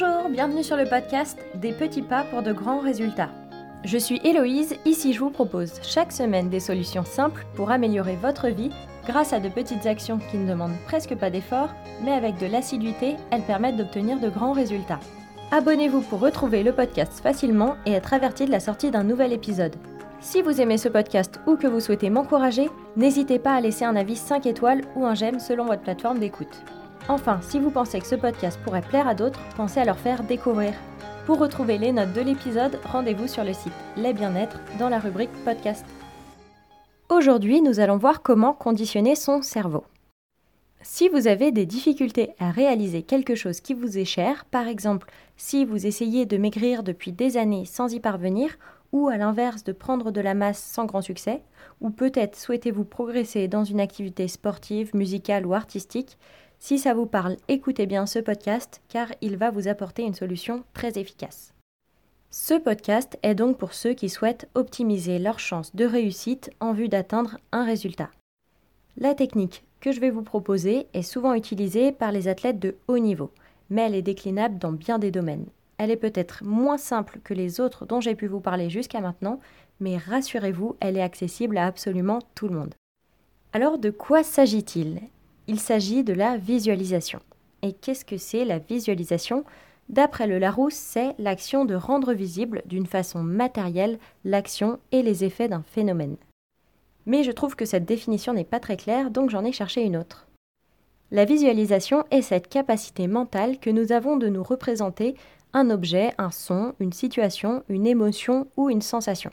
Bonjour, bienvenue sur le podcast Des petits pas pour de grands résultats. Je suis Héloïse, ici je vous propose chaque semaine des solutions simples pour améliorer votre vie grâce à de petites actions qui ne demandent presque pas d'effort, mais avec de l'assiduité, elles permettent d'obtenir de grands résultats. Abonnez-vous pour retrouver le podcast facilement et être averti de la sortie d'un nouvel épisode. Si vous aimez ce podcast ou que vous souhaitez m'encourager, n'hésitez pas à laisser un avis 5 étoiles ou un j'aime selon votre plateforme d'écoute. Enfin, si vous pensez que ce podcast pourrait plaire à d'autres, pensez à leur faire découvrir. Pour retrouver les notes de l'épisode, rendez-vous sur le site Les Bien-être dans la rubrique podcast. Aujourd'hui, nous allons voir comment conditionner son cerveau. Si vous avez des difficultés à réaliser quelque chose qui vous est cher, par exemple si vous essayez de maigrir depuis des années sans y parvenir, ou à l'inverse de prendre de la masse sans grand succès, ou peut-être souhaitez-vous progresser dans une activité sportive, musicale ou artistique, si ça vous parle, écoutez bien ce podcast car il va vous apporter une solution très efficace. Ce podcast est donc pour ceux qui souhaitent optimiser leurs chances de réussite en vue d'atteindre un résultat. La technique que je vais vous proposer est souvent utilisée par les athlètes de haut niveau, mais elle est déclinable dans bien des domaines. Elle est peut-être moins simple que les autres dont j'ai pu vous parler jusqu'à maintenant, mais rassurez-vous, elle est accessible à absolument tout le monde. Alors de quoi s'agit-il? Il s'agit de la visualisation. Et qu'est-ce que c'est la visualisation? D'après le Larousse, c'est l'action de rendre visible d'une façon matérielle l'action et les effets d'un phénomène. Mais je trouve que cette définition n'est pas très claire, donc j'en ai cherché une autre. La visualisation est cette capacité mentale que nous avons de nous représenter un objet, un son, une situation, une émotion ou une sensation.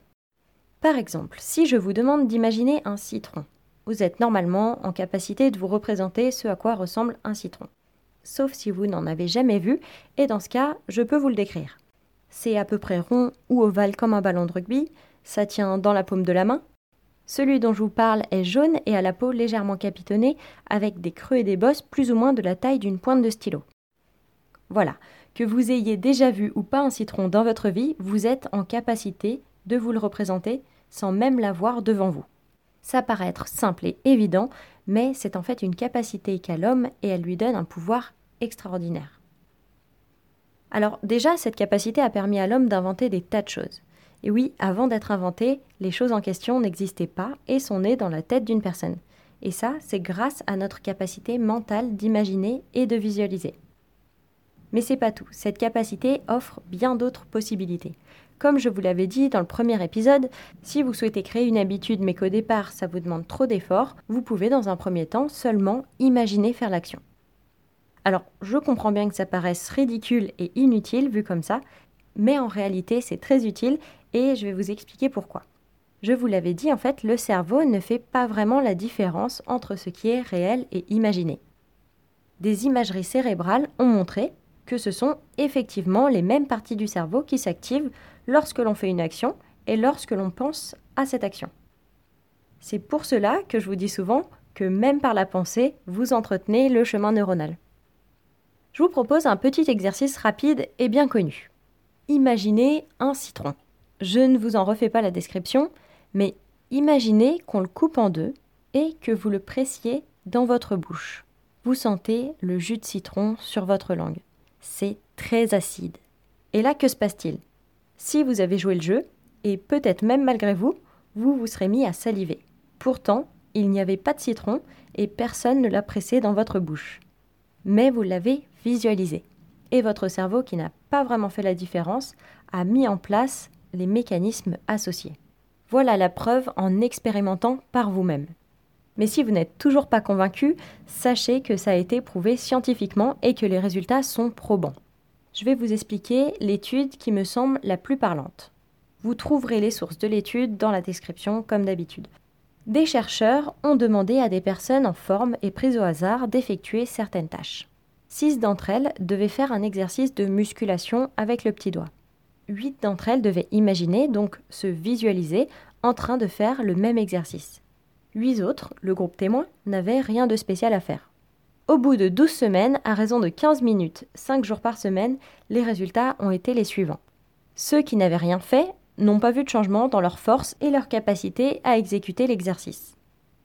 Par exemple, si je vous demande d'imaginer un citron, vous êtes normalement en capacité de vous représenter ce à quoi ressemble un citron. Sauf si vous n'en avez jamais vu, et dans ce cas, je peux vous le décrire. C'est à peu près rond ou ovale comme un ballon de rugby, ça tient dans la paume de la main. Celui dont je vous parle est jaune et a la peau légèrement capitonnée, avec des creux et des bosses plus ou moins de la taille d'une pointe de stylo. Voilà, que vous ayez déjà vu ou pas un citron dans votre vie, vous êtes en capacité de vous le représenter sans même l'avoir devant vous. Ça paraît être simple et évident, mais c'est en fait une capacité qu'a l'homme et elle lui donne un pouvoir extraordinaire. Alors déjà, cette capacité a permis à l'homme d'inventer des tas de choses. Et oui, avant d'être inventé, les choses en question n'existaient pas et sont nées dans la tête d'une personne. Et ça, c'est grâce à notre capacité mentale d'imaginer et de visualiser. Mais c'est pas tout. Cette capacité offre bien d'autres possibilités. Comme je vous l'avais dit dans le premier épisode, si vous souhaitez créer une habitude mais qu'au départ ça vous demande trop d'efforts, vous pouvez dans un premier temps seulement imaginer faire l'action. Alors, je comprends bien que ça paraisse ridicule et inutile vu comme ça, mais en réalité c'est très utile et je vais vous expliquer pourquoi. Je vous l'avais dit, en fait, le cerveau ne fait pas vraiment la différence entre ce qui est réel et imaginé. Des imageries cérébrales ont montré que ce sont effectivement les mêmes parties du cerveau qui s'activent lorsque l'on fait une action et lorsque l'on pense à cette action. C'est pour cela que je vous dis souvent que même par la pensée, vous entretenez le chemin neuronal. Je vous propose un petit exercice rapide et bien connu. Imaginez un citron. Je ne vous en refais pas la description, mais imaginez qu'on le coupe en deux et que vous le pressiez dans votre bouche. Vous sentez le jus de citron sur votre langue. C'est très acide. Et là, que se passe-t-il? Si vous avez joué le jeu, et peut-être même malgré vous, vous vous serez mis à saliver. Pourtant, il n'y avait pas de citron et personne ne l'a pressé dans votre bouche. Mais vous l'avez visualisé. Et votre cerveau, qui n'a pas vraiment fait la différence, a mis en place les mécanismes associés. Voilà la preuve en expérimentant par vous-même. Mais si vous n'êtes toujours pas convaincu, sachez que ça a été prouvé scientifiquement et que les résultats sont probants je vais vous expliquer l'étude qui me semble la plus parlante. Vous trouverez les sources de l'étude dans la description comme d'habitude. Des chercheurs ont demandé à des personnes en forme et prises au hasard d'effectuer certaines tâches. Six d'entre elles devaient faire un exercice de musculation avec le petit doigt. Huit d'entre elles devaient imaginer, donc se visualiser, en train de faire le même exercice. Huit autres, le groupe témoin, n'avaient rien de spécial à faire. Au bout de 12 semaines, à raison de 15 minutes, 5 jours par semaine, les résultats ont été les suivants. Ceux qui n'avaient rien fait n'ont pas vu de changement dans leur force et leur capacité à exécuter l'exercice.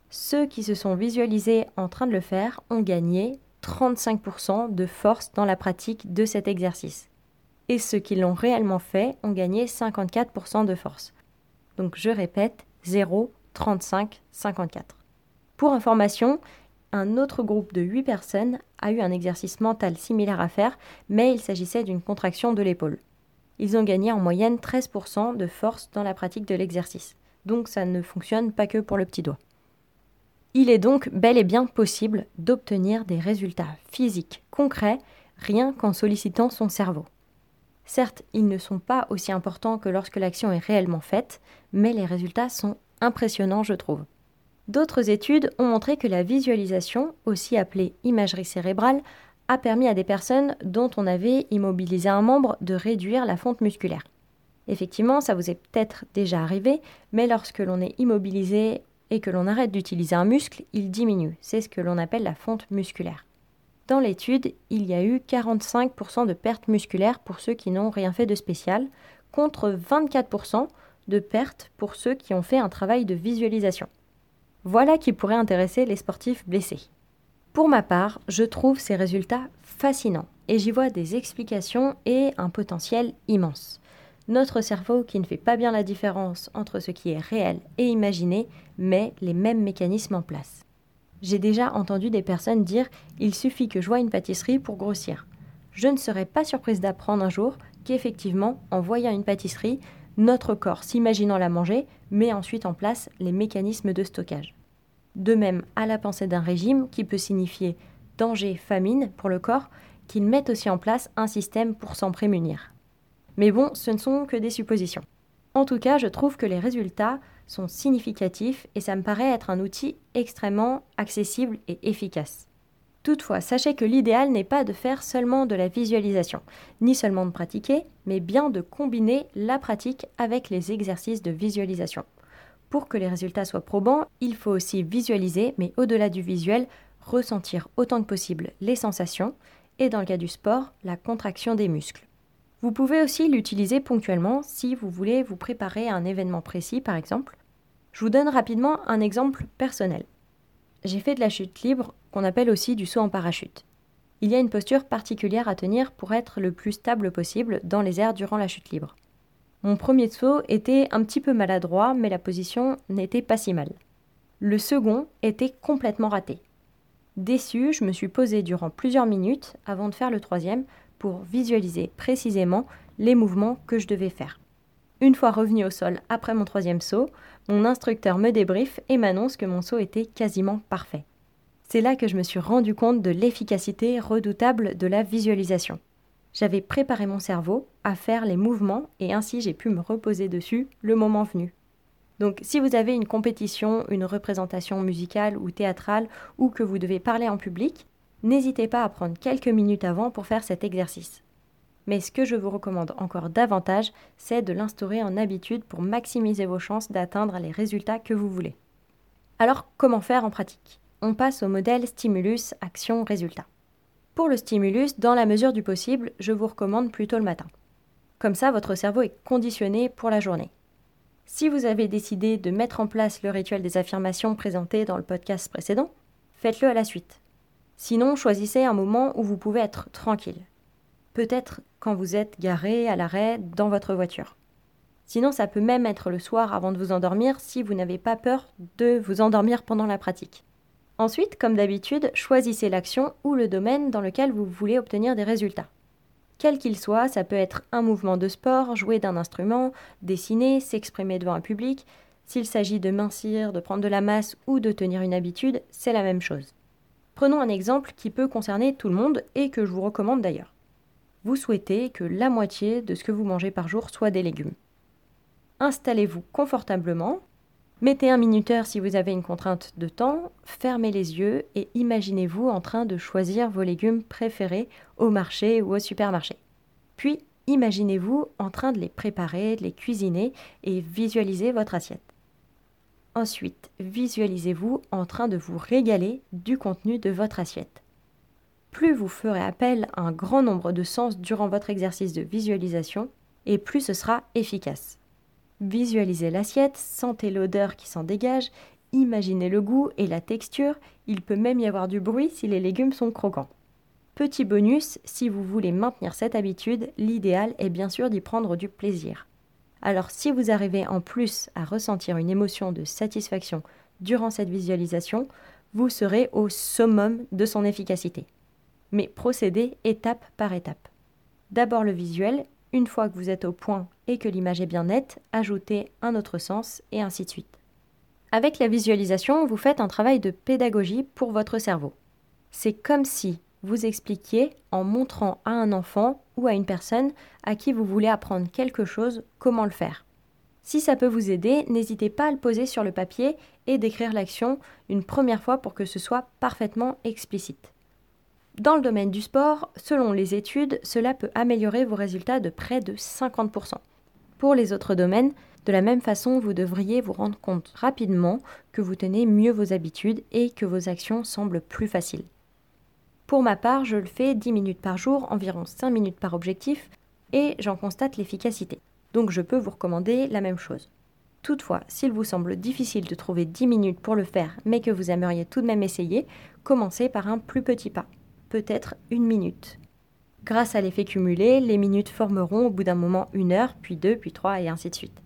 Ceux qui se sont visualisés en train de le faire ont gagné 35% de force dans la pratique de cet exercice. et ceux qui l'ont réellement fait ont gagné 54% de force. Donc je répète, 0, 35, 54. Pour information, un autre groupe de 8 personnes a eu un exercice mental similaire à faire, mais il s'agissait d'une contraction de l'épaule. Ils ont gagné en moyenne 13% de force dans la pratique de l'exercice. Donc ça ne fonctionne pas que pour le petit doigt. Il est donc bel et bien possible d'obtenir des résultats physiques concrets rien qu'en sollicitant son cerveau. Certes, ils ne sont pas aussi importants que lorsque l'action est réellement faite, mais les résultats sont impressionnants, je trouve. D'autres études ont montré que la visualisation, aussi appelée imagerie cérébrale, a permis à des personnes dont on avait immobilisé un membre de réduire la fonte musculaire. Effectivement, ça vous est peut-être déjà arrivé, mais lorsque l'on est immobilisé et que l'on arrête d'utiliser un muscle, il diminue. C'est ce que l'on appelle la fonte musculaire. Dans l'étude, il y a eu 45% de pertes musculaires pour ceux qui n'ont rien fait de spécial, contre 24% de pertes pour ceux qui ont fait un travail de visualisation. Voilà qui pourrait intéresser les sportifs blessés. Pour ma part, je trouve ces résultats fascinants et j'y vois des explications et un potentiel immense. Notre cerveau qui ne fait pas bien la différence entre ce qui est réel et imaginé met les mêmes mécanismes en place. J'ai déjà entendu des personnes dire Il suffit que je voie une pâtisserie pour grossir. Je ne serais pas surprise d'apprendre un jour qu'effectivement, en voyant une pâtisserie, notre corps, s'imaginant la manger, met ensuite en place les mécanismes de stockage. De même, à la pensée d'un régime qui peut signifier danger, famine pour le corps, qu'il mette aussi en place un système pour s'en prémunir. Mais bon, ce ne sont que des suppositions. En tout cas, je trouve que les résultats sont significatifs et ça me paraît être un outil extrêmement accessible et efficace. Toutefois, sachez que l'idéal n'est pas de faire seulement de la visualisation, ni seulement de pratiquer, mais bien de combiner la pratique avec les exercices de visualisation. Pour que les résultats soient probants, il faut aussi visualiser, mais au-delà du visuel, ressentir autant que possible les sensations et dans le cas du sport, la contraction des muscles. Vous pouvez aussi l'utiliser ponctuellement si vous voulez vous préparer à un événement précis par exemple. Je vous donne rapidement un exemple personnel. J'ai fait de la chute libre qu'on appelle aussi du saut en parachute. Il y a une posture particulière à tenir pour être le plus stable possible dans les airs durant la chute libre. Mon premier saut était un petit peu maladroit, mais la position n'était pas si mal. Le second était complètement raté. Déçu, je me suis posé durant plusieurs minutes avant de faire le troisième pour visualiser précisément les mouvements que je devais faire. Une fois revenu au sol après mon troisième saut, mon instructeur me débriefe et m'annonce que mon saut était quasiment parfait. C'est là que je me suis rendu compte de l'efficacité redoutable de la visualisation. J'avais préparé mon cerveau à faire les mouvements et ainsi j'ai pu me reposer dessus le moment venu. Donc si vous avez une compétition, une représentation musicale ou théâtrale ou que vous devez parler en public, n'hésitez pas à prendre quelques minutes avant pour faire cet exercice. Mais ce que je vous recommande encore davantage, c'est de l'instaurer en habitude pour maximiser vos chances d'atteindre les résultats que vous voulez. Alors comment faire en pratique? On passe au modèle stimulus action résultat. Pour le stimulus, dans la mesure du possible, je vous recommande plutôt le matin. Comme ça, votre cerveau est conditionné pour la journée. Si vous avez décidé de mettre en place le rituel des affirmations présenté dans le podcast précédent, faites-le à la suite. Sinon, choisissez un moment où vous pouvez être tranquille. Peut-être quand vous êtes garé à l'arrêt dans votre voiture. Sinon, ça peut même être le soir avant de vous endormir si vous n'avez pas peur de vous endormir pendant la pratique. Ensuite, comme d'habitude, choisissez l'action ou le domaine dans lequel vous voulez obtenir des résultats. Quel qu'il soit, ça peut être un mouvement de sport, jouer d'un instrument, dessiner, s'exprimer devant un public. S'il s'agit de mincir, de prendre de la masse ou de tenir une habitude, c'est la même chose. Prenons un exemple qui peut concerner tout le monde et que je vous recommande d'ailleurs. Vous souhaitez que la moitié de ce que vous mangez par jour soit des légumes. Installez-vous confortablement, Mettez un minuteur si vous avez une contrainte de temps, fermez les yeux et imaginez-vous en train de choisir vos légumes préférés au marché ou au supermarché. Puis, imaginez-vous en train de les préparer, de les cuisiner et visualisez votre assiette. Ensuite, visualisez-vous en train de vous régaler du contenu de votre assiette. Plus vous ferez appel à un grand nombre de sens durant votre exercice de visualisation, et plus ce sera efficace. Visualisez l'assiette, sentez l'odeur qui s'en dégage, imaginez le goût et la texture, il peut même y avoir du bruit si les légumes sont croquants. Petit bonus, si vous voulez maintenir cette habitude, l'idéal est bien sûr d'y prendre du plaisir. Alors si vous arrivez en plus à ressentir une émotion de satisfaction durant cette visualisation, vous serez au summum de son efficacité. Mais procédez étape par étape. D'abord le visuel, une fois que vous êtes au point et que l'image est bien nette, ajoutez un autre sens et ainsi de suite. Avec la visualisation, vous faites un travail de pédagogie pour votre cerveau. C'est comme si vous expliquiez en montrant à un enfant ou à une personne à qui vous voulez apprendre quelque chose comment le faire. Si ça peut vous aider, n'hésitez pas à le poser sur le papier et d'écrire l'action une première fois pour que ce soit parfaitement explicite. Dans le domaine du sport, selon les études, cela peut améliorer vos résultats de près de 50%. Pour les autres domaines, de la même façon, vous devriez vous rendre compte rapidement que vous tenez mieux vos habitudes et que vos actions semblent plus faciles. Pour ma part, je le fais 10 minutes par jour, environ 5 minutes par objectif, et j'en constate l'efficacité. Donc je peux vous recommander la même chose. Toutefois, s'il vous semble difficile de trouver 10 minutes pour le faire, mais que vous aimeriez tout de même essayer, commencez par un plus petit pas, peut-être une minute. Grâce à l'effet cumulé, les minutes formeront au bout d'un moment une heure, puis deux, puis trois, et ainsi de suite.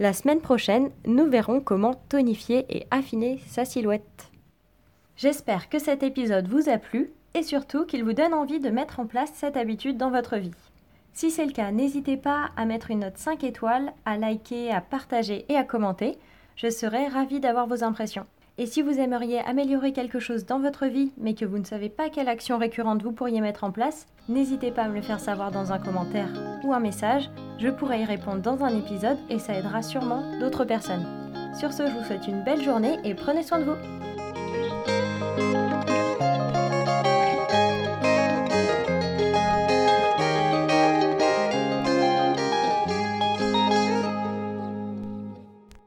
La semaine prochaine, nous verrons comment tonifier et affiner sa silhouette. J'espère que cet épisode vous a plu et surtout qu'il vous donne envie de mettre en place cette habitude dans votre vie. Si c'est le cas, n'hésitez pas à mettre une note 5 étoiles, à liker, à partager et à commenter. Je serai ravie d'avoir vos impressions. Et si vous aimeriez améliorer quelque chose dans votre vie, mais que vous ne savez pas quelle action récurrente vous pourriez mettre en place, n'hésitez pas à me le faire savoir dans un commentaire ou un message. Je pourrai y répondre dans un épisode et ça aidera sûrement d'autres personnes. Sur ce, je vous souhaite une belle journée et prenez soin de vous.